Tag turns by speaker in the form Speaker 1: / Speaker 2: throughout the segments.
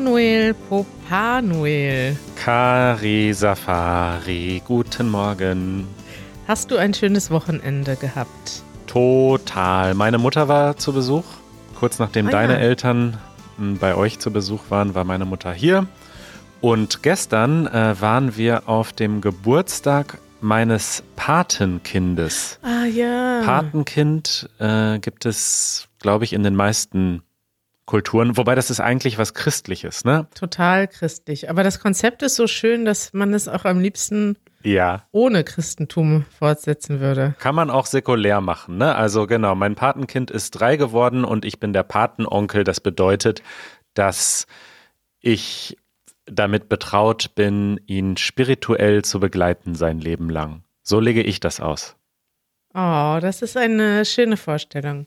Speaker 1: Manuel Popanuel.
Speaker 2: Kari Safari, guten Morgen.
Speaker 1: Hast du ein schönes Wochenende gehabt?
Speaker 2: Total. Meine Mutter war zu Besuch. Kurz nachdem
Speaker 1: Ah,
Speaker 2: deine
Speaker 1: ja.
Speaker 2: Eltern m, bei euch zu Besuch waren, war meine Mutter hier. Und gestern äh, waren wir auf dem Geburtstag meines Patenkindes.
Speaker 1: Ah ja.
Speaker 2: Patenkind äh, gibt es, glaube ich, in den meisten Kulturen. Wobei das ist eigentlich was Christliches, ne?
Speaker 1: Total christlich. Aber das Konzept ist so schön, dass man es auch am liebsten
Speaker 2: Ja.
Speaker 1: ohne Christentum fortsetzen würde.
Speaker 2: Kann man auch säkulär machen, ne? Also genau, mein Patenkind ist drei geworden und ich bin der Patenonkel. Das bedeutet, dass ich damit betraut bin, ihn spirituell zu begleiten sein Leben lang. So lege ich das aus.
Speaker 1: Oh, das ist eine schöne Vorstellung.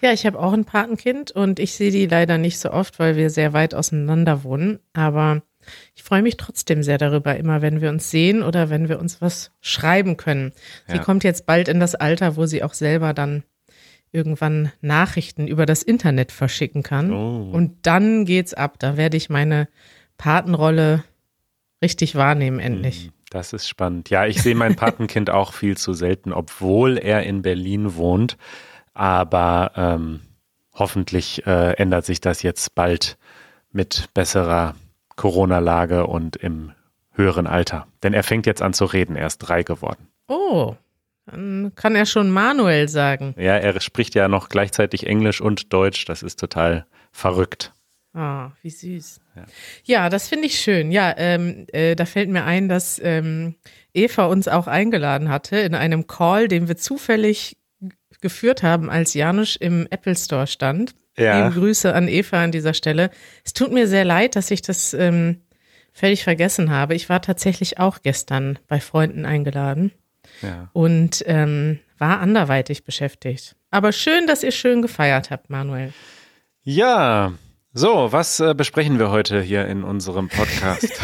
Speaker 1: Ja, ich habe auch ein Patenkind und ich sehe die leider nicht so oft, weil wir sehr weit auseinander wohnen. Aber ich freue mich trotzdem sehr darüber, immer wenn wir uns sehen oder wenn wir uns was schreiben können. Sie
Speaker 2: Ja.
Speaker 1: kommt jetzt bald in das Alter, wo sie auch selber dann irgendwann Nachrichten über das Internet verschicken kann.
Speaker 2: Oh.
Speaker 1: Und dann geht's ab. Da werde ich meine Patenrolle richtig wahrnehmen, endlich.
Speaker 2: Das ist spannend. Ja, ich sehe mein Patenkind auch viel zu selten, obwohl er in Berlin wohnt. Aber ähm, hoffentlich äh, ändert sich das jetzt bald mit besserer Corona-Lage und im höheren Alter. Denn er fängt jetzt an zu reden. Er ist drei geworden.
Speaker 1: Oh, dann kann er schon Manuel sagen.
Speaker 2: Ja, er spricht ja noch gleichzeitig Englisch und Deutsch. Das ist total verrückt.
Speaker 1: Ah, wie süß. Ja, das finde ich schön. Ja, ähm, äh, da fällt mir ein, dass ähm, Eva uns auch eingeladen hatte in einem Call, den wir zufällig geführt haben, als Janusz im Apple Store stand.
Speaker 2: Ja.
Speaker 1: Liebe Grüße an Eva an dieser Stelle. Es tut mir sehr leid, dass ich das ähm, völlig vergessen habe. Ich war tatsächlich auch gestern bei Freunden eingeladen
Speaker 2: Ja.
Speaker 1: und ähm, war anderweitig beschäftigt. Aber schön, dass ihr schön gefeiert habt, Manuel.
Speaker 2: Ja. So, was äh, besprechen wir heute hier in unserem Podcast?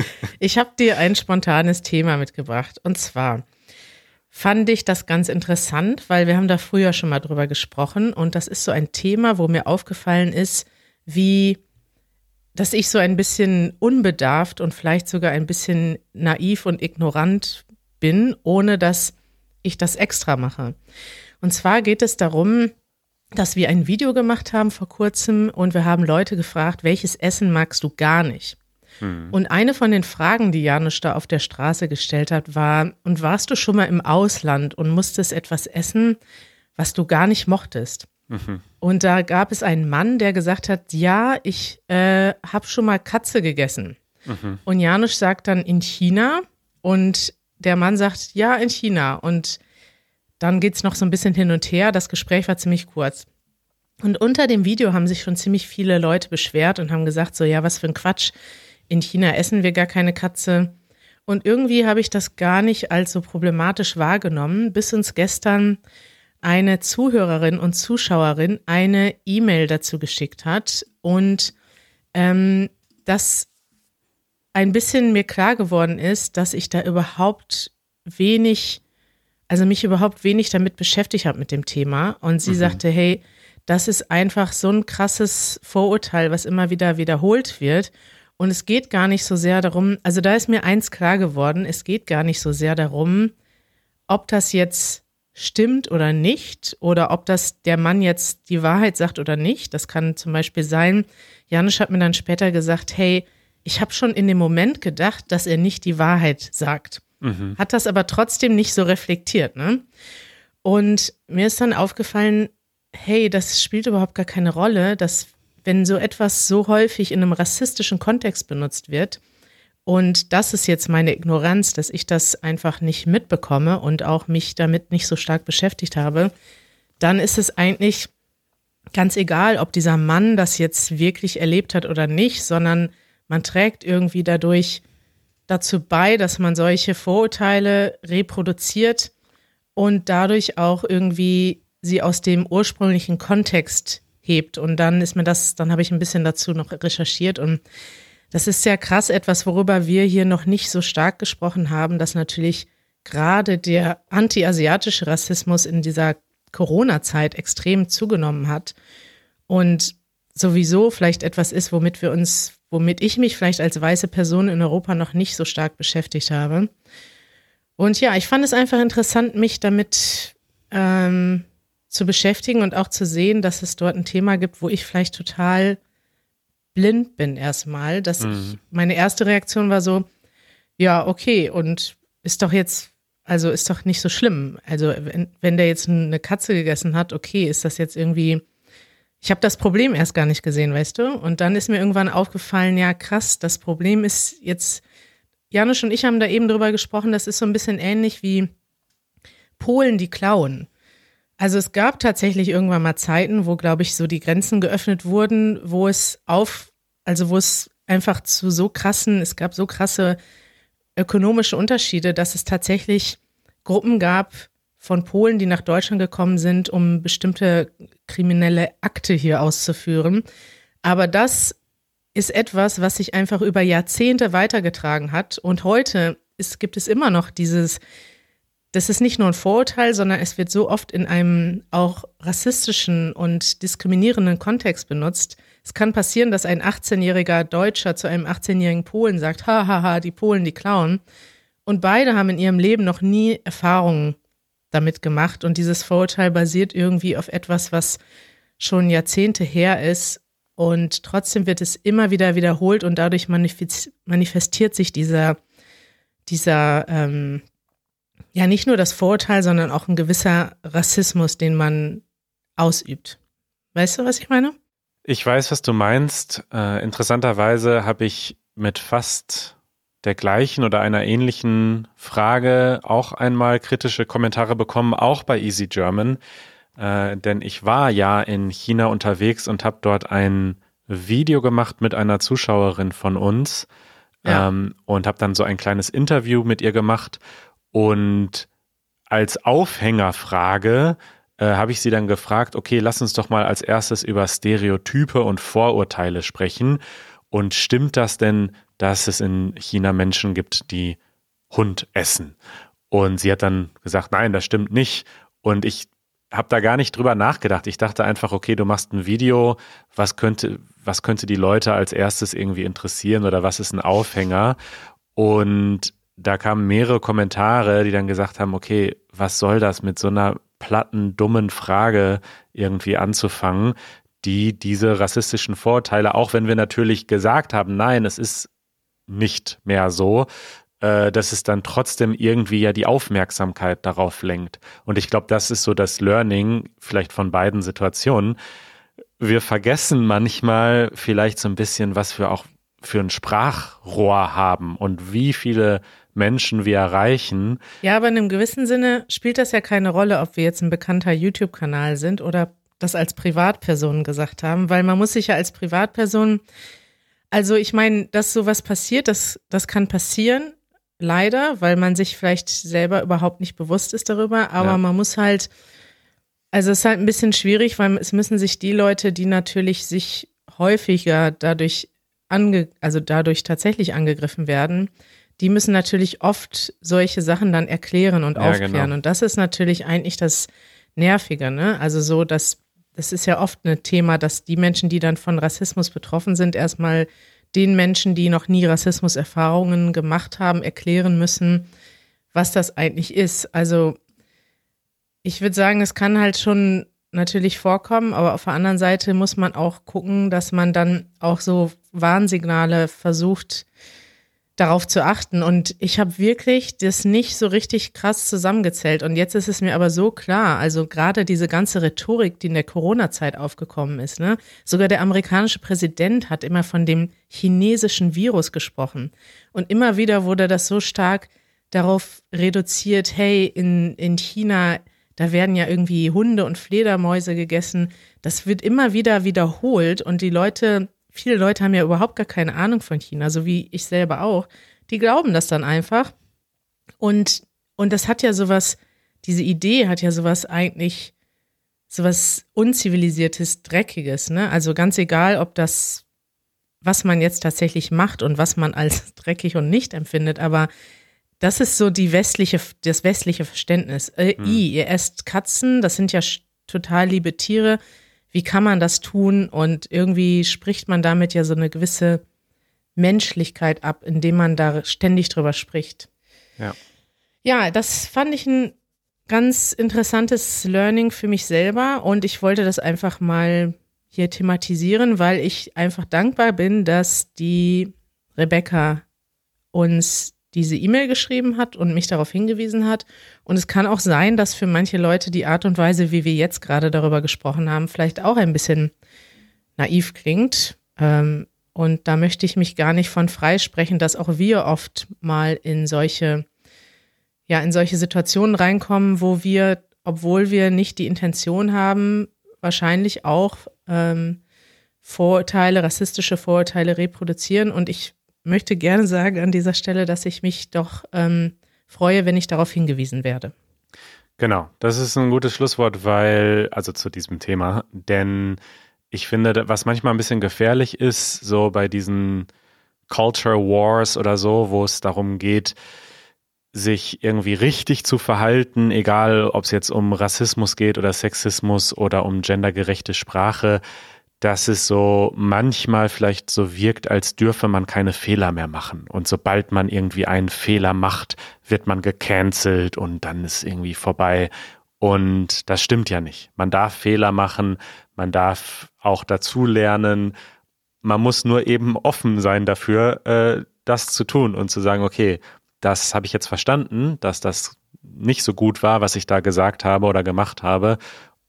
Speaker 1: Ich habe dir ein spontanes Thema mitgebracht. Und zwar fand ich das ganz interessant, weil wir haben da früher schon mal drüber gesprochen. Und das ist so ein Thema, wo mir aufgefallen ist, wie, dass ich so ein bisschen unbedarft und vielleicht sogar ein bisschen naiv und ignorant bin, ohne dass ich das extra mache. Und zwar geht es darum, dass wir ein Video gemacht haben vor kurzem und wir haben Leute gefragt, welches Essen magst du gar nicht? Und eine von den Fragen, die Janusz da auf der Straße gestellt hat, war, und warst du schon mal im Ausland und musstest etwas essen, was du gar nicht mochtest? Und da gab es einen Mann, der gesagt hat, ja, ich äh, habe schon mal Katze gegessen. Und Janusz sagt dann in China und der Mann sagt, ja, in China. Und dann geht's noch so ein bisschen hin und her. Das Gespräch war ziemlich kurz. Und unter dem Video haben sich schon ziemlich viele Leute beschwert und haben gesagt, so, ja, was für ein Quatsch. In China essen wir gar keine Katze. Und irgendwie habe ich das gar nicht als so problematisch wahrgenommen, bis uns gestern eine Zuhörerin und Zuschauerin eine E-Mail dazu geschickt hat und ähm, das ein bisschen mir klar geworden ist, dass ich da überhaupt wenig, also mich überhaupt wenig damit beschäftigt habe mit dem Thema. Und sie sagte, hey, das ist einfach so ein krasses Vorurteil, was immer wieder wiederholt wird. Und es geht gar nicht so sehr darum, also da ist mir eins klar geworden, es geht gar nicht so sehr darum, ob das jetzt stimmt oder nicht oder ob das der Mann jetzt die Wahrheit sagt oder nicht. Das kann zum Beispiel sein, Janusz hat mir dann später gesagt, hey, ich habe schon in dem Moment gedacht, dass er nicht die Wahrheit sagt. Hat das aber trotzdem nicht so reflektiert. Ne? Und mir ist dann aufgefallen, hey, das spielt überhaupt gar keine Rolle, dass wenn so etwas so häufig in einem rassistischen Kontext benutzt wird, und das ist jetzt meine Ignoranz, dass ich das einfach nicht mitbekomme und auch mich damit nicht so stark beschäftigt habe, dann ist es eigentlich ganz egal, ob dieser Mann das jetzt wirklich erlebt hat oder nicht, sondern man trägt irgendwie dadurch dazu bei, dass man solche Vorurteile reproduziert und dadurch auch irgendwie sie aus dem ursprünglichen Kontext hebt. Und dann ist mir das, dann habe ich ein bisschen dazu noch recherchiert und das ist sehr krass, etwas, worüber wir hier noch nicht so stark gesprochen haben, dass natürlich gerade der anti-asiatische Rassismus in dieser Corona-Zeit extrem zugenommen hat. Und sowieso vielleicht etwas ist, womit wir uns, womit ich mich vielleicht als weiße Person in Europa noch nicht so stark beschäftigt habe. Und ja, ich fand es einfach interessant, mich damit ähm, zu beschäftigen und auch zu sehen, dass es dort ein Thema gibt, wo ich vielleicht total blind bin erstmal. Dass mhm. ich, meine erste Reaktion war so, ja, okay, und ist doch jetzt, also ist doch nicht so schlimm. Also wenn, wenn der jetzt eine Katze gegessen hat, okay, ist das jetzt irgendwie ich habe das Problem erst gar nicht gesehen, weißt du? Und dann ist mir irgendwann aufgefallen, ja krass, das Problem ist jetzt, Janusz und ich haben da eben drüber gesprochen, das ist so ein bisschen ähnlich wie Polen, die klauen. Also es gab tatsächlich irgendwann mal Zeiten, wo, glaube ich, so die Grenzen geöffnet wurden, wo es auf, also wo es einfach zu so krassen, es gab so krasse ökonomische Unterschiede, dass es tatsächlich Gruppen gab, von Polen, die nach Deutschland gekommen sind, um bestimmte kriminelle Akte hier auszuführen. Aber das ist etwas, was sich einfach über Jahrzehnte weitergetragen hat. Und heute ist, gibt es immer noch dieses, das ist nicht nur ein Vorurteil, sondern es wird so oft in einem auch rassistischen und diskriminierenden Kontext benutzt. Es kann passieren, dass ein 18-jähriger Deutscher zu einem 18-jährigen Polen sagt, hahaha, die Polen, die klauen. Und beide haben in ihrem Leben noch nie Erfahrungen damit gemacht. Und dieses Vorurteil basiert irgendwie auf etwas, was schon Jahrzehnte her ist. Und trotzdem wird es immer wieder wiederholt und dadurch manifestiert sich dieser, dieser, ähm, ja, nicht nur das Vorurteil, sondern auch ein gewisser Rassismus, den man ausübt. Weißt du, was ich meine?
Speaker 2: Ich weiß, was du meinst. Äh, interessanterweise habe ich mit fast der gleichen oder einer ähnlichen Frage auch einmal kritische Kommentare bekommen, auch bei Easy German. Äh, denn ich war ja in China unterwegs und habe dort ein Video gemacht mit einer Zuschauerin von uns ja. ähm, und habe dann so ein kleines Interview mit ihr gemacht. Und als Aufhängerfrage äh, habe ich sie dann gefragt, okay, lass uns doch mal als erstes über Stereotype und Vorurteile sprechen. Und stimmt das denn, dass es in China Menschen gibt, die Hund essen? Und sie hat dann gesagt, nein, das stimmt nicht. Und ich habe da gar nicht drüber nachgedacht. Ich dachte einfach, okay, du machst ein Video, was könnte, was könnte die Leute als erstes irgendwie interessieren oder was ist ein Aufhänger? Und da kamen mehrere Kommentare, die dann gesagt haben, okay, was soll das mit so einer platten, dummen Frage irgendwie anzufangen? die diese rassistischen Vorteile, auch wenn wir natürlich gesagt haben, nein, es ist nicht mehr so, äh, dass es dann trotzdem irgendwie ja die Aufmerksamkeit darauf lenkt. Und ich glaube, das ist so das Learning vielleicht von beiden Situationen. Wir vergessen manchmal vielleicht so ein bisschen, was wir auch für ein Sprachrohr haben und wie viele Menschen wir erreichen.
Speaker 1: Ja, aber in einem gewissen Sinne spielt das ja keine Rolle, ob wir jetzt ein bekannter YouTube-Kanal sind oder das als Privatperson gesagt haben, weil man muss sich ja als Privatperson, also ich meine, dass sowas passiert, das, das kann passieren, leider, weil man sich vielleicht selber überhaupt nicht bewusst ist darüber, aber ja. man muss halt, also es ist halt ein bisschen schwierig, weil es müssen sich die Leute, die natürlich sich häufiger dadurch ange, also dadurch tatsächlich angegriffen werden, die müssen natürlich oft solche Sachen dann erklären und ja, aufklären. Genau. Und das ist natürlich eigentlich das Nervige, ne? Also so, dass das ist ja oft ein Thema, dass die Menschen, die dann von Rassismus betroffen sind, erstmal den Menschen, die noch nie Rassismuserfahrungen gemacht haben, erklären müssen, was das eigentlich ist. Also ich würde sagen, es kann halt schon natürlich vorkommen, aber auf der anderen Seite muss man auch gucken, dass man dann auch so Warnsignale versucht darauf zu achten. Und ich habe wirklich das nicht so richtig krass zusammengezählt. Und jetzt ist es mir aber so klar, also gerade diese ganze Rhetorik, die in der Corona-Zeit aufgekommen ist, ne? Sogar der amerikanische Präsident hat immer von dem chinesischen Virus gesprochen. Und immer wieder wurde das so stark darauf reduziert, hey, in, in China, da werden ja irgendwie Hunde und Fledermäuse gegessen. Das wird immer wieder wiederholt und die Leute viele Leute haben ja überhaupt gar keine Ahnung von China, so wie ich selber auch. Die glauben das dann einfach. Und, und das hat ja sowas, diese Idee hat ja sowas eigentlich, sowas unzivilisiertes, dreckiges, ne? Also ganz egal, ob das, was man jetzt tatsächlich macht und was man als dreckig und nicht empfindet, aber das ist so die westliche, das westliche Verständnis. Äh, hm. ihr esst Katzen, das sind ja total liebe Tiere wie kann man das tun und irgendwie spricht man damit ja so eine gewisse Menschlichkeit ab, indem man da ständig drüber spricht.
Speaker 2: Ja.
Speaker 1: Ja, das fand ich ein ganz interessantes Learning für mich selber und ich wollte das einfach mal hier thematisieren, weil ich einfach dankbar bin, dass die Rebecca uns diese E-Mail geschrieben hat und mich darauf hingewiesen hat. Und es kann auch sein, dass für manche Leute die Art und Weise, wie wir jetzt gerade darüber gesprochen haben, vielleicht auch ein bisschen naiv klingt. Ähm, und da möchte ich mich gar nicht von freisprechen, dass auch wir oft mal in solche, ja, in solche Situationen reinkommen, wo wir, obwohl wir nicht die Intention haben, wahrscheinlich auch ähm, Vorurteile, rassistische Vorurteile reproduzieren. Und ich möchte gerne sagen an dieser Stelle, dass ich mich doch ähm, freue, wenn ich darauf hingewiesen werde.
Speaker 2: Genau, das ist ein gutes Schlusswort, weil, also zu diesem Thema, denn ich finde, was manchmal ein bisschen gefährlich ist, so bei diesen Culture Wars oder so, wo es darum geht, sich irgendwie richtig zu verhalten, egal ob es jetzt um Rassismus geht oder Sexismus oder um gendergerechte Sprache, dass es so manchmal vielleicht so wirkt, als dürfe man keine Fehler mehr machen. Und sobald man irgendwie einen Fehler macht, wird man gecancelt und dann ist irgendwie vorbei. Und das stimmt ja nicht. Man darf Fehler machen, man darf auch dazulernen. Man muss nur eben offen sein dafür, äh, das zu tun und zu sagen, okay, das habe ich jetzt verstanden, dass das nicht so gut war, was ich da gesagt habe oder gemacht habe.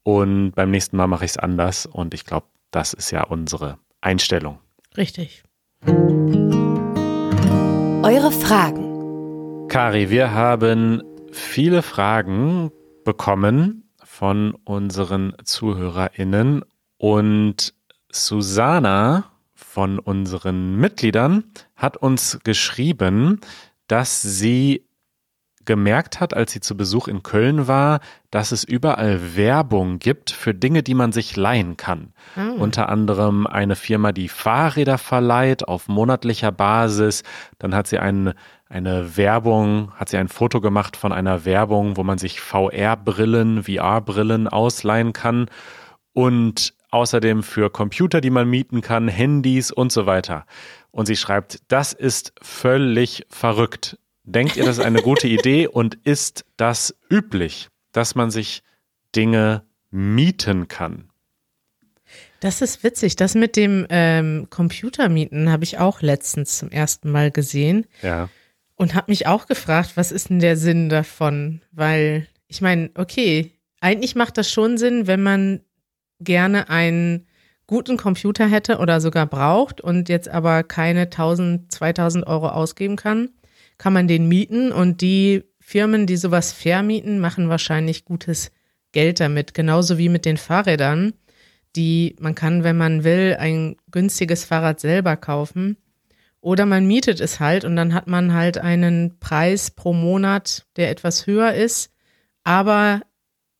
Speaker 2: Und beim nächsten Mal mache ich es anders. Und ich glaube, das ist ja unsere Einstellung.
Speaker 1: Richtig.
Speaker 3: Eure Fragen.
Speaker 2: Kari, wir haben viele Fragen bekommen von unseren ZuhörerInnen und Susanna von unseren Mitgliedern hat uns geschrieben, dass sie gemerkt hat, als sie zu Besuch in Köln war, dass es überall Werbung gibt für Dinge, die man sich leihen kann. Mhm. Unter anderem eine Firma, die Fahrräder verleiht auf monatlicher Basis. Dann hat sie eine, eine Werbung, hat sie ein Foto gemacht von einer Werbung, wo man sich VR-Brillen, VR-Brillen ausleihen kann. Und außerdem für Computer, die man mieten kann, Handys und so weiter. Und sie schreibt, das ist völlig verrückt. Denkt ihr, das ist eine gute Idee und ist das üblich, dass man sich Dinge mieten kann?
Speaker 1: Das ist witzig. Das mit dem ähm, Computermieten habe ich auch letztens zum ersten Mal gesehen.
Speaker 2: Ja.
Speaker 1: Und habe mich auch gefragt, was ist denn der Sinn davon? Weil ich meine, okay, eigentlich macht das schon Sinn, wenn man gerne einen guten Computer hätte oder sogar braucht und jetzt aber keine 1000, 2000 Euro ausgeben kann kann man den mieten und die Firmen, die sowas vermieten, machen wahrscheinlich gutes Geld damit. Genauso wie mit den Fahrrädern, die man kann, wenn man will, ein günstiges Fahrrad selber kaufen. Oder man mietet es halt und dann hat man halt einen Preis pro Monat, der etwas höher ist, aber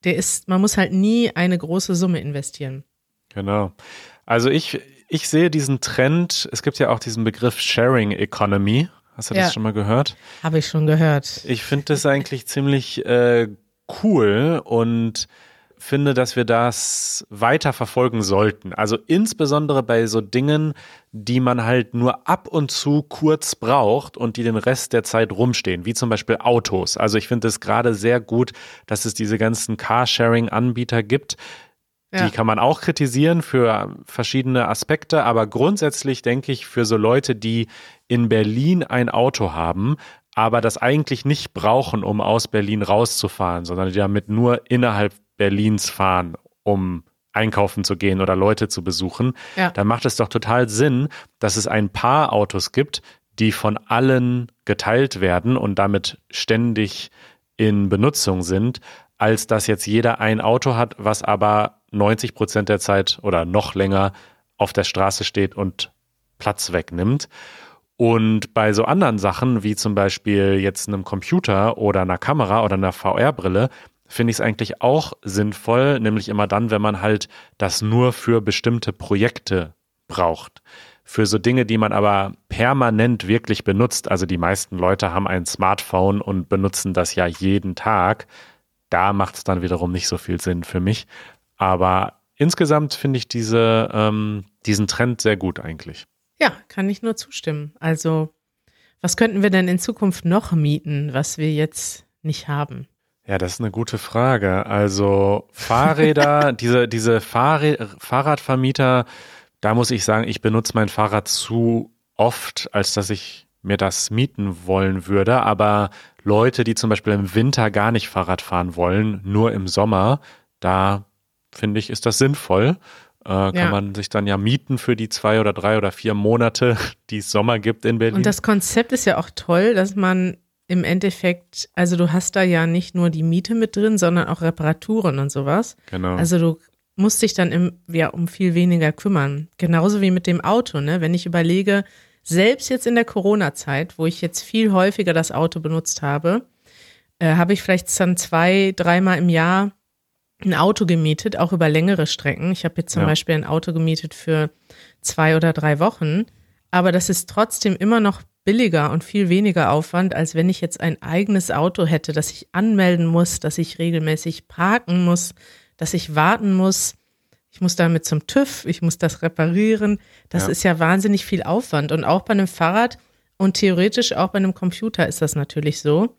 Speaker 1: der ist, man muss halt nie eine große Summe investieren.
Speaker 2: Genau. Also ich, ich sehe diesen Trend, es gibt ja auch diesen Begriff Sharing Economy, Hast du ja. das schon mal gehört?
Speaker 1: Habe ich schon gehört.
Speaker 2: Ich finde das eigentlich ziemlich äh, cool und finde, dass wir das weiter verfolgen sollten. Also insbesondere bei so Dingen, die man halt nur ab und zu kurz braucht und die den Rest der Zeit rumstehen, wie zum Beispiel Autos. Also ich finde es gerade sehr gut, dass es diese ganzen Carsharing-Anbieter gibt, ja. Die kann man auch kritisieren für verschiedene Aspekte, aber grundsätzlich denke ich, für so Leute, die in Berlin ein Auto haben, aber das eigentlich nicht brauchen, um aus Berlin rauszufahren, sondern die damit nur innerhalb Berlins fahren, um einkaufen zu gehen oder Leute zu besuchen, ja. dann macht es doch total Sinn, dass es ein paar Autos gibt, die von allen geteilt werden und damit ständig in Benutzung sind, als dass jetzt jeder ein Auto hat, was aber 90 Prozent der Zeit oder noch länger auf der Straße steht und Platz wegnimmt. Und bei so anderen Sachen, wie zum Beispiel jetzt einem Computer oder einer Kamera oder einer VR-Brille, finde ich es eigentlich auch sinnvoll, nämlich immer dann, wenn man halt das nur für bestimmte Projekte braucht. Für so Dinge, die man aber permanent wirklich benutzt, also die meisten Leute haben ein Smartphone und benutzen das ja jeden Tag, da macht es dann wiederum nicht so viel Sinn für mich. Aber insgesamt finde ich diese, ähm, diesen Trend sehr gut eigentlich.
Speaker 1: Ja, kann ich nur zustimmen. Also, was könnten wir denn in Zukunft noch mieten, was wir jetzt nicht haben?
Speaker 2: Ja, das ist eine gute Frage. Also Fahrräder, diese, diese Fahrrä Fahrradvermieter, da muss ich sagen, ich benutze mein Fahrrad zu oft, als dass ich mir das mieten wollen würde. Aber Leute, die zum Beispiel im Winter gar nicht Fahrrad fahren wollen, nur im Sommer, da finde ich, ist das sinnvoll. Äh, kann ja. man sich dann ja mieten für die zwei oder drei oder vier Monate, die es Sommer gibt in Berlin.
Speaker 1: Und das Konzept ist ja auch toll, dass man im Endeffekt, also du hast da ja nicht nur die Miete mit drin, sondern auch Reparaturen und sowas.
Speaker 2: Genau.
Speaker 1: Also du musst dich dann im, ja, um viel weniger kümmern. Genauso wie mit dem Auto, ne? Wenn ich überlege, selbst jetzt in der Corona-Zeit, wo ich jetzt viel häufiger das Auto benutzt habe, äh, habe ich vielleicht dann zwei, dreimal im Jahr ein Auto gemietet, auch über längere Strecken. Ich habe jetzt zum ja. Beispiel ein Auto gemietet für zwei oder drei Wochen. Aber das ist trotzdem immer noch billiger und viel weniger Aufwand, als wenn ich jetzt ein eigenes Auto hätte, das ich anmelden muss, dass ich regelmäßig parken muss, dass ich warten muss. Ich muss damit zum TÜV, ich muss das reparieren. Das ja. ist ja wahnsinnig viel Aufwand. Und auch bei einem Fahrrad und theoretisch auch bei einem Computer ist das natürlich so,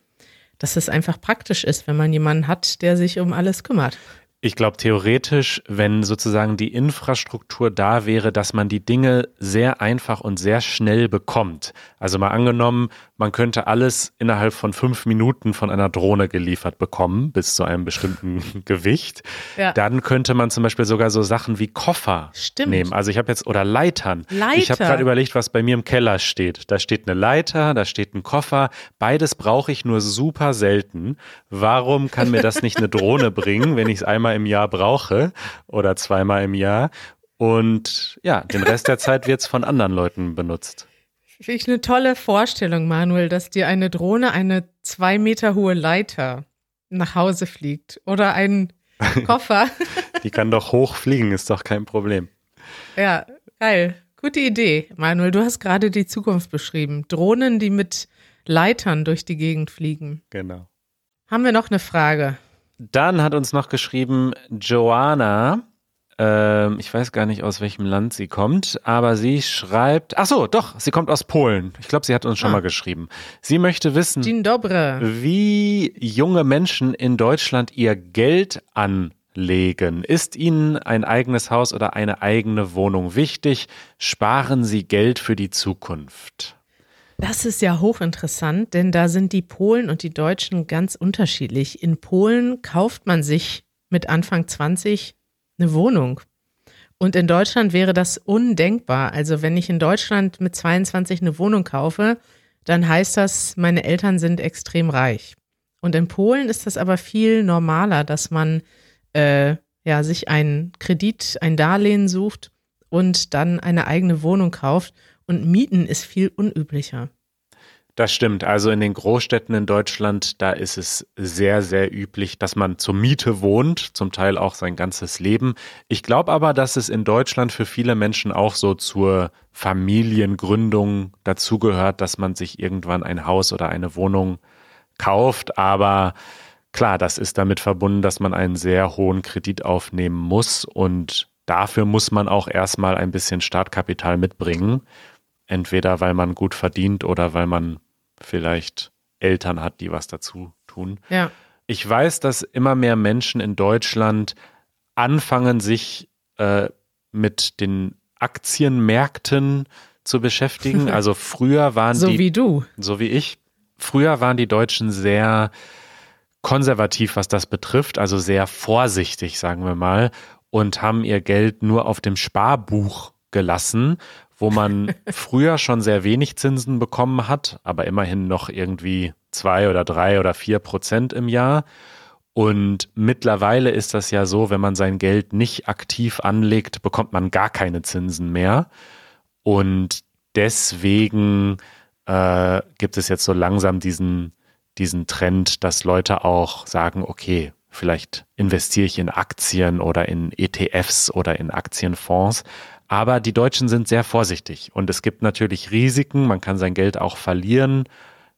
Speaker 1: dass es einfach praktisch ist, wenn man jemanden hat, der sich um alles kümmert.
Speaker 2: Ich glaube, theoretisch, wenn sozusagen die Infrastruktur da wäre, dass man die Dinge sehr einfach und sehr schnell bekommt. Also mal angenommen, man könnte alles innerhalb von fünf Minuten von einer Drohne geliefert bekommen, bis zu einem bestimmten Gewicht. Ja. Dann könnte man zum Beispiel sogar so Sachen wie Koffer
Speaker 1: Stimmt.
Speaker 2: nehmen. Also ich habe jetzt, oder Leitern.
Speaker 1: Leiter.
Speaker 2: Ich habe gerade überlegt, was bei mir im Keller steht. Da steht eine Leiter, da steht ein Koffer. Beides brauche ich nur super selten. Warum kann mir das nicht eine Drohne bringen, wenn ich es einmal im Jahr brauche oder zweimal im Jahr? Und ja, den Rest der Zeit wird es von anderen Leuten benutzt.
Speaker 1: Finde ich eine tolle Vorstellung, Manuel, dass dir eine Drohne eine zwei Meter hohe Leiter nach Hause fliegt oder ein Koffer.
Speaker 2: Die kann doch hoch fliegen, ist doch kein Problem.
Speaker 1: Ja, geil. Gute Idee, Manuel. Du hast gerade die Zukunft beschrieben. Drohnen, die mit Leitern durch die Gegend fliegen.
Speaker 2: Genau.
Speaker 1: Haben wir noch eine Frage?
Speaker 2: Dann hat uns noch geschrieben Joanna. Ähm, ich weiß gar nicht, aus welchem Land sie kommt, aber sie schreibt, ach so, doch, sie kommt aus Polen. Ich glaube, sie hat uns schon ah. mal geschrieben. Sie möchte wissen, wie junge Menschen in Deutschland ihr Geld anlegen. Ist Ihnen ein eigenes Haus oder eine eigene Wohnung wichtig? Sparen Sie Geld für die Zukunft?
Speaker 1: Das ist ja hochinteressant, denn da sind die Polen und die Deutschen ganz unterschiedlich. In Polen kauft man sich mit Anfang 20 eine Wohnung. Und in Deutschland wäre das undenkbar. Also wenn ich in Deutschland mit 22 eine Wohnung kaufe, dann heißt das, meine Eltern sind extrem reich. Und in Polen ist das aber viel normaler, dass man äh, ja, sich einen Kredit, ein Darlehen sucht und dann eine eigene Wohnung kauft. Und Mieten ist viel unüblicher.
Speaker 2: Das stimmt. Also in den Großstädten in Deutschland, da ist es sehr, sehr üblich, dass man zur Miete wohnt, zum Teil auch sein ganzes Leben. Ich glaube aber, dass es in Deutschland für viele Menschen auch so zur Familiengründung dazugehört, dass man sich irgendwann ein Haus oder eine Wohnung kauft. Aber klar, das ist damit verbunden, dass man einen sehr hohen Kredit aufnehmen muss und dafür muss man auch erstmal ein bisschen Startkapital mitbringen. Entweder weil man gut verdient oder weil man vielleicht Eltern hat, die was dazu tun.
Speaker 1: Ja.
Speaker 2: Ich weiß, dass immer mehr Menschen in Deutschland anfangen, sich äh, mit den Aktienmärkten zu beschäftigen. Also früher waren
Speaker 1: so
Speaker 2: die.
Speaker 1: So wie du.
Speaker 2: So wie ich. Früher waren die Deutschen sehr konservativ, was das betrifft, also sehr vorsichtig, sagen wir mal, und haben ihr Geld nur auf dem Sparbuch gelassen wo man früher schon sehr wenig Zinsen bekommen hat, aber immerhin noch irgendwie zwei oder drei oder vier Prozent im Jahr. Und mittlerweile ist das ja so, wenn man sein Geld nicht aktiv anlegt, bekommt man gar keine Zinsen mehr. Und deswegen äh, gibt es jetzt so langsam diesen, diesen Trend, dass Leute auch sagen, okay, vielleicht investiere ich in Aktien oder in ETFs oder in Aktienfonds. Aber die Deutschen sind sehr vorsichtig und es gibt natürlich Risiken. Man kann sein Geld auch verlieren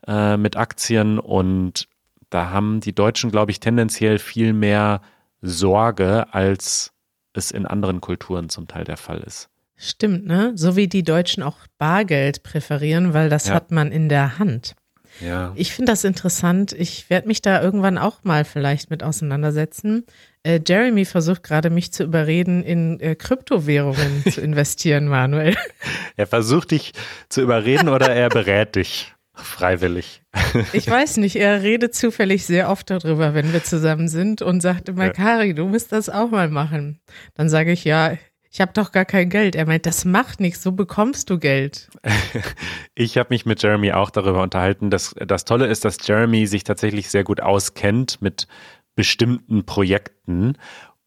Speaker 2: äh, mit Aktien und da haben die Deutschen, glaube ich, tendenziell viel mehr Sorge als es in anderen Kulturen zum Teil der Fall ist.
Speaker 1: Stimmt, ne? So wie die Deutschen auch Bargeld präferieren, weil das
Speaker 2: Ja.
Speaker 1: hat man in der Hand.
Speaker 2: Ja.
Speaker 1: Ich finde das interessant. Ich werde mich da irgendwann auch mal vielleicht mit auseinandersetzen. Äh, Jeremy versucht gerade, mich zu überreden, in äh, Kryptowährungen zu investieren, Manuel.
Speaker 2: Er versucht dich zu überreden oder er berät dich freiwillig.
Speaker 1: Ich weiß nicht, er redet zufällig sehr oft darüber, wenn wir zusammen sind und sagt immer. Kari, du musst das auch mal machen. Dann sage ich, ja, ich habe doch gar kein Geld. Er meint, das macht nichts, so bekommst du Geld.
Speaker 2: Ich habe mich mit Jeremy auch darüber unterhalten. dass das Tolle ist, dass Jeremy sich tatsächlich sehr gut auskennt mit bestimmten Projekten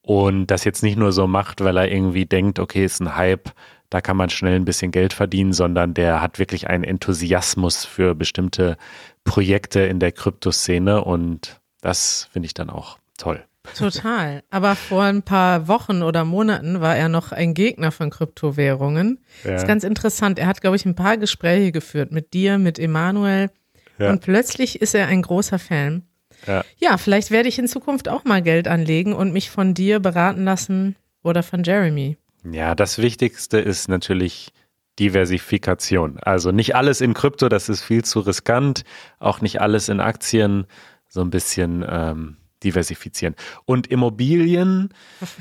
Speaker 2: und das jetzt nicht nur so macht, weil er irgendwie denkt, okay, ist ein Hype, da kann man schnell ein bisschen Geld verdienen, sondern der hat wirklich einen Enthusiasmus für bestimmte Projekte in der Kryptoszene und das finde ich dann auch toll.
Speaker 1: Total. Aber vor ein paar Wochen oder Monaten war er noch ein Gegner von Kryptowährungen.
Speaker 2: Ja.
Speaker 1: Das ist ganz interessant. Er hat, glaube ich, ein paar Gespräche geführt mit dir, mit Emanuel.
Speaker 2: Ja.
Speaker 1: Und plötzlich ist er ein großer Fan.
Speaker 2: Ja.
Speaker 1: Ja, vielleicht werde ich in Zukunft auch mal Geld anlegen und mich von dir beraten lassen oder von Jeremy.
Speaker 2: Ja, das Wichtigste ist natürlich Diversifikation. Also nicht alles in Krypto, das ist viel zu riskant. Auch nicht alles in Aktien, so ein bisschen ähm, diversifizieren. Und Immobilien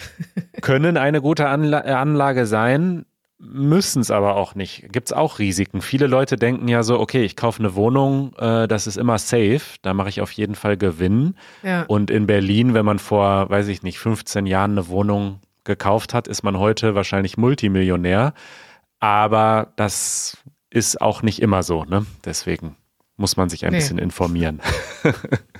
Speaker 2: können eine gute Anla äh, Anlage sein, müssen es aber auch nicht. Gibt es auch Risiken. Viele Leute denken ja so, okay, ich kaufe eine Wohnung, äh, das ist immer safe, da mache ich auf jeden Fall Gewinn.
Speaker 1: Ja.
Speaker 2: Und in Berlin, wenn man vor, weiß ich nicht, 15 Jahren eine Wohnung gekauft hat, ist man heute wahrscheinlich Multimillionär. Aber das ist auch nicht immer so, ne? Deswegen muss man sich ein
Speaker 1: Nee.
Speaker 2: bisschen informieren.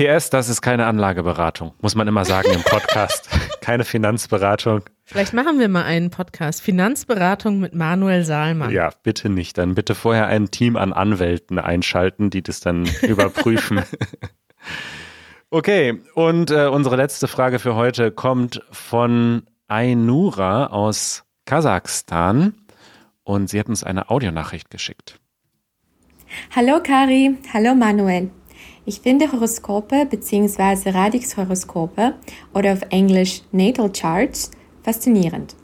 Speaker 2: PS, das ist keine Anlageberatung, muss man immer sagen im Podcast. keine Finanzberatung.
Speaker 1: Vielleicht machen wir mal einen Podcast. Finanzberatung mit Manuel Saalmann.
Speaker 2: Ja, bitte nicht. Dann bitte vorher ein Team an Anwälten einschalten, die das dann überprüfen. okay, und äh, unsere letzte Frage für heute kommt von Ainura aus Kasachstan. Und sie hat uns eine Audionachricht geschickt.
Speaker 4: Hallo Kari, hallo Manuel. Ich finde Horoskope bzw. Radix-Horoskope oder auf Englisch Natal Charts faszinierend.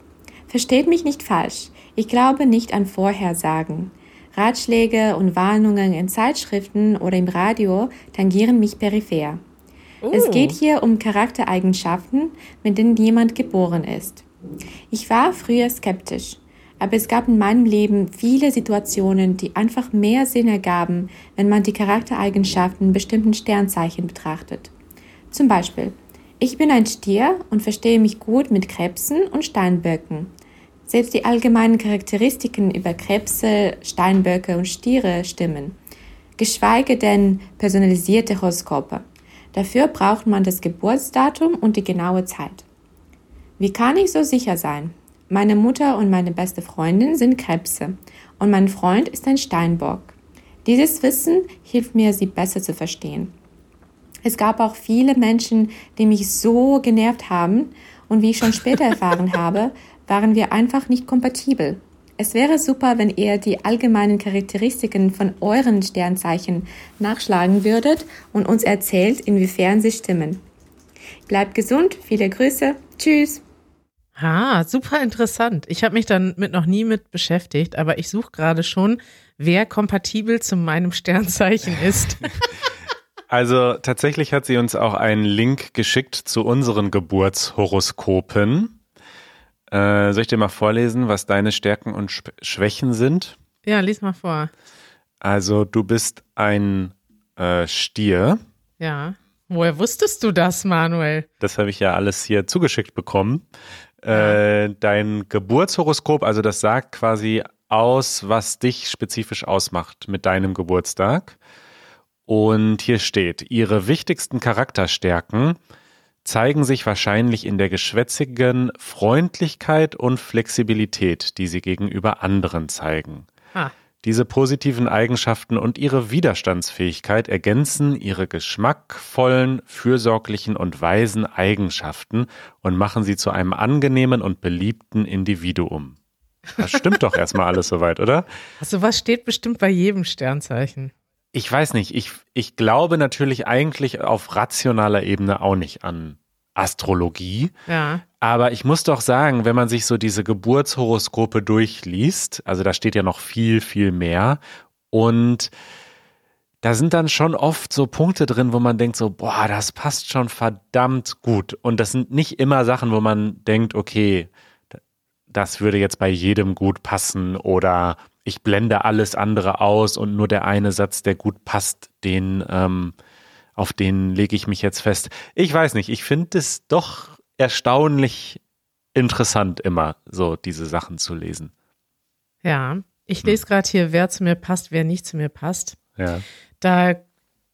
Speaker 4: Versteht mich nicht falsch, ich glaube nicht an Vorhersagen. Ratschläge und Warnungen in Zeitschriften oder im Radio tangieren mich peripher. Es geht hier um Charaktereigenschaften, mit denen jemand geboren ist. Ich war früher skeptisch, aber es gab in meinem Leben viele Situationen, die einfach mehr Sinn ergaben, wenn man die Charaktereigenschaften bestimmten Sternzeichen betrachtet. Zum Beispiel, ich bin ein Stier und verstehe mich gut mit Krebsen und Steinböcken. Selbst die allgemeinen Charakteristiken über Krebse, Steinböcke und Stiere stimmen. Geschweige denn personalisierte Horoskope. Dafür braucht man das Geburtsdatum und die genaue Zeit. Wie kann ich so sicher sein? Meine Mutter und meine beste Freundin sind Krebse und mein Freund ist ein Steinbock. Dieses Wissen hilft mir, sie besser zu verstehen. Es gab auch viele Menschen, die mich so genervt haben und wie ich schon später erfahren habe, waren wir einfach nicht kompatibel. Es wäre super, wenn ihr die allgemeinen Charakteristiken von euren Sternzeichen nachschlagen würdet und uns erzählt, inwiefern sie stimmen. Bleibt gesund, viele Grüße, tschüss.
Speaker 1: Ah, super interessant. Ich habe mich dann mit noch nie mit beschäftigt, aber ich suche gerade schon, wer kompatibel zu meinem Sternzeichen ist.
Speaker 2: Also tatsächlich hat sie uns auch einen Link geschickt zu unseren Geburtshoroskopen. Äh, soll ich dir mal vorlesen, was deine Stärken und Sch Schwächen sind?
Speaker 1: ja, lies mal vor.
Speaker 2: Also du bist ein äh, Stier.
Speaker 1: Ja. Woher wusstest du das, Manuel?
Speaker 2: Das habe ich ja alles hier zugeschickt bekommen. Äh, dein Geburtshoroskop, also das sagt quasi aus, was dich spezifisch ausmacht mit deinem Geburtstag. Und hier steht, ihre wichtigsten Charakterstärken zeigen sich wahrscheinlich in der geschwätzigen Freundlichkeit und Flexibilität, die sie gegenüber anderen zeigen.
Speaker 1: Ah,
Speaker 2: Diese positiven Eigenschaften und ihre Widerstandsfähigkeit ergänzen ihre geschmackvollen, fürsorglichen und weisen Eigenschaften und machen sie zu einem angenehmen und beliebten Individuum. Das stimmt doch erstmal alles soweit, oder?
Speaker 1: also was steht bestimmt bei jedem Sternzeichen?
Speaker 2: Ich weiß nicht, ich, ich glaube natürlich eigentlich auf rationaler Ebene auch nicht an Astrologie.
Speaker 1: Ja.
Speaker 2: Aber ich muss doch sagen, wenn man sich so diese Geburtshoroskope durchliest, also da steht ja noch viel, viel mehr. Und da sind dann schon oft so Punkte drin, wo man denkt so, boah, das passt schon verdammt gut. Und das sind nicht immer Sachen, wo man denkt, okay, das würde jetzt bei jedem gut passen oder ich blende alles andere aus und nur der eine Satz, der gut passt, den, ähm, auf den lege ich mich jetzt fest. Ich weiß nicht, ich finde es doch erstaunlich interessant, immer so diese Sachen zu lesen.
Speaker 1: Ja, ich lese gerade hier, wer zu mir passt, wer nicht zu mir passt.
Speaker 2: Ja.
Speaker 1: Da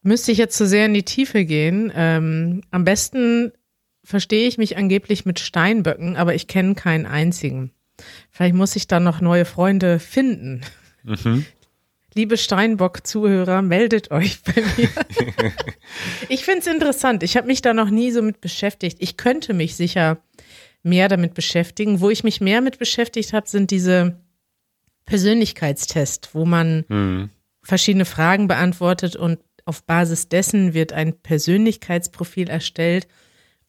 Speaker 1: müsste ich jetzt zu sehr in die Tiefe gehen. Ähm, am besten verstehe ich mich angeblich mit Steinböcken, aber ich kenne keinen einzigen. Vielleicht muss ich da noch neue Freunde finden.
Speaker 2: Mhm.
Speaker 1: Liebe Steinbock-Zuhörer, meldet euch bei mir. ich finde es interessant. Ich habe mich da noch nie so mit beschäftigt. Ich könnte mich sicher mehr damit beschäftigen. Wo ich mich mehr mit beschäftigt habe, sind diese Persönlichkeitstests, wo man
Speaker 2: Mhm.
Speaker 1: verschiedene Fragen beantwortet und auf Basis dessen wird ein Persönlichkeitsprofil erstellt.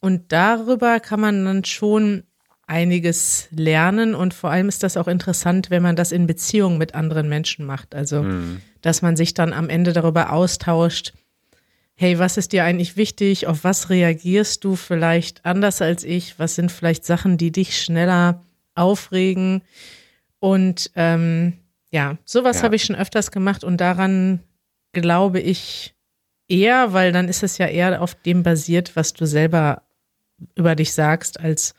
Speaker 1: Und darüber kann man dann schon einiges lernen und vor allem ist das auch interessant, wenn man das in Beziehung mit anderen Menschen macht. Also,
Speaker 2: Mhm.
Speaker 1: dass man sich dann am Ende darüber austauscht, hey, was ist dir eigentlich wichtig? Auf was reagierst du vielleicht anders als ich? Was sind vielleicht Sachen, die dich schneller aufregen? Und ähm, ja, sowas
Speaker 2: Ja.
Speaker 1: habe ich schon öfters gemacht und daran glaube ich eher, weil dann ist es ja eher auf dem basiert, was du selber über dich sagst, als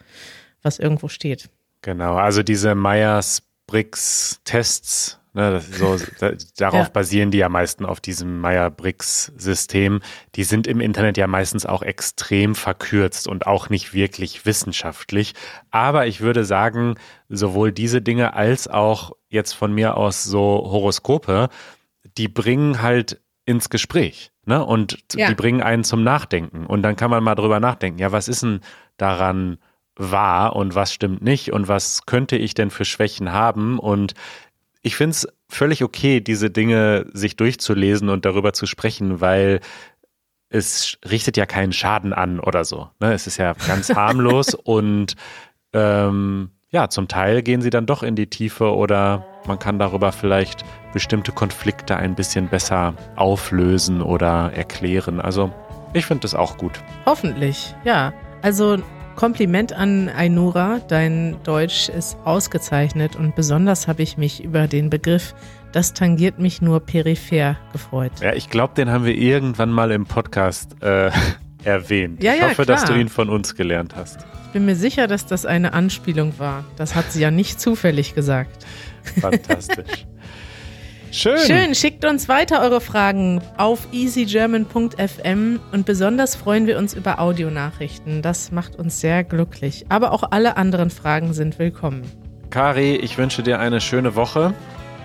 Speaker 1: was irgendwo steht.
Speaker 2: Genau, also diese Myers-Briggs-Tests, ne, so, da, darauf
Speaker 1: Ja.
Speaker 2: basieren die ja meisten auf diesem Meyer-Briggs-System. Die sind im Internet ja meistens auch extrem verkürzt und auch nicht wirklich wissenschaftlich. Aber ich würde sagen, sowohl diese Dinge als auch jetzt von mir aus so Horoskope, die bringen halt ins Gespräch. Ne? Und
Speaker 1: Ja.
Speaker 2: die bringen einen zum Nachdenken. Und dann kann man mal drüber nachdenken, ja, was ist denn daran wahr und was stimmt nicht und was könnte ich denn für Schwächen haben? Und ich finde es völlig okay, diese Dinge sich durchzulesen und darüber zu sprechen, weil es richtet ja keinen Schaden an oder so. Ne? Es ist ja ganz harmlos und ähm, ja, zum Teil gehen sie dann doch in die Tiefe oder man kann darüber vielleicht bestimmte Konflikte ein bisschen besser auflösen oder erklären. Also ich finde das auch gut.
Speaker 1: Hoffentlich, ja. Also Kompliment an Ainura, dein Deutsch ist ausgezeichnet und besonders habe ich mich über den Begriff das tangiert mich nur peripher gefreut.
Speaker 2: Ja, ich glaube, den haben wir irgendwann mal im Podcast äh, erwähnt.
Speaker 1: Ja,
Speaker 2: ich
Speaker 1: ja,
Speaker 2: hoffe, dass du
Speaker 1: klar.
Speaker 2: ihn von uns gelernt hast.
Speaker 1: Ich bin mir sicher, dass das eine Anspielung war. Das hat sie ja nicht zufällig gesagt.
Speaker 2: Fantastisch. Schön.
Speaker 1: Schön, schickt uns weiter eure Fragen auf easygerman.fm und besonders freuen wir uns über Audionachrichten. Das macht uns sehr glücklich. Aber auch alle anderen Fragen sind willkommen.
Speaker 2: Kari, ich wünsche dir eine schöne Woche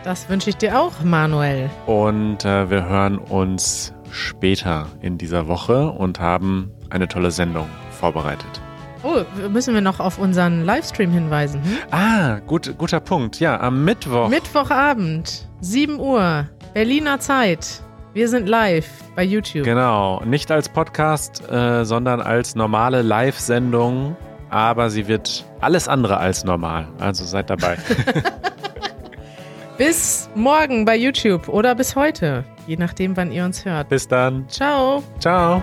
Speaker 1: Das wünsche ich dir auch, Manuel.
Speaker 2: und äh, wir hören uns später in dieser Woche und haben eine tolle Sendung vorbereitet.
Speaker 1: Oh, müssen wir noch auf unseren Livestream hinweisen? Hm?
Speaker 2: Ah, gut, guter Punkt. Ja, am Mittwoch.
Speaker 1: Mittwochabend, 7 Uhr, Berliner Zeit. Wir sind live bei YouTube.
Speaker 2: Genau, nicht als Podcast, äh, sondern als normale Live-Sendung, aber sie wird alles andere als normal. Also seid dabei.
Speaker 1: Bis morgen bei YouTube oder bis heute, je nachdem, wann ihr uns hört.
Speaker 2: Bis dann.
Speaker 1: Ciao.
Speaker 2: Ciao.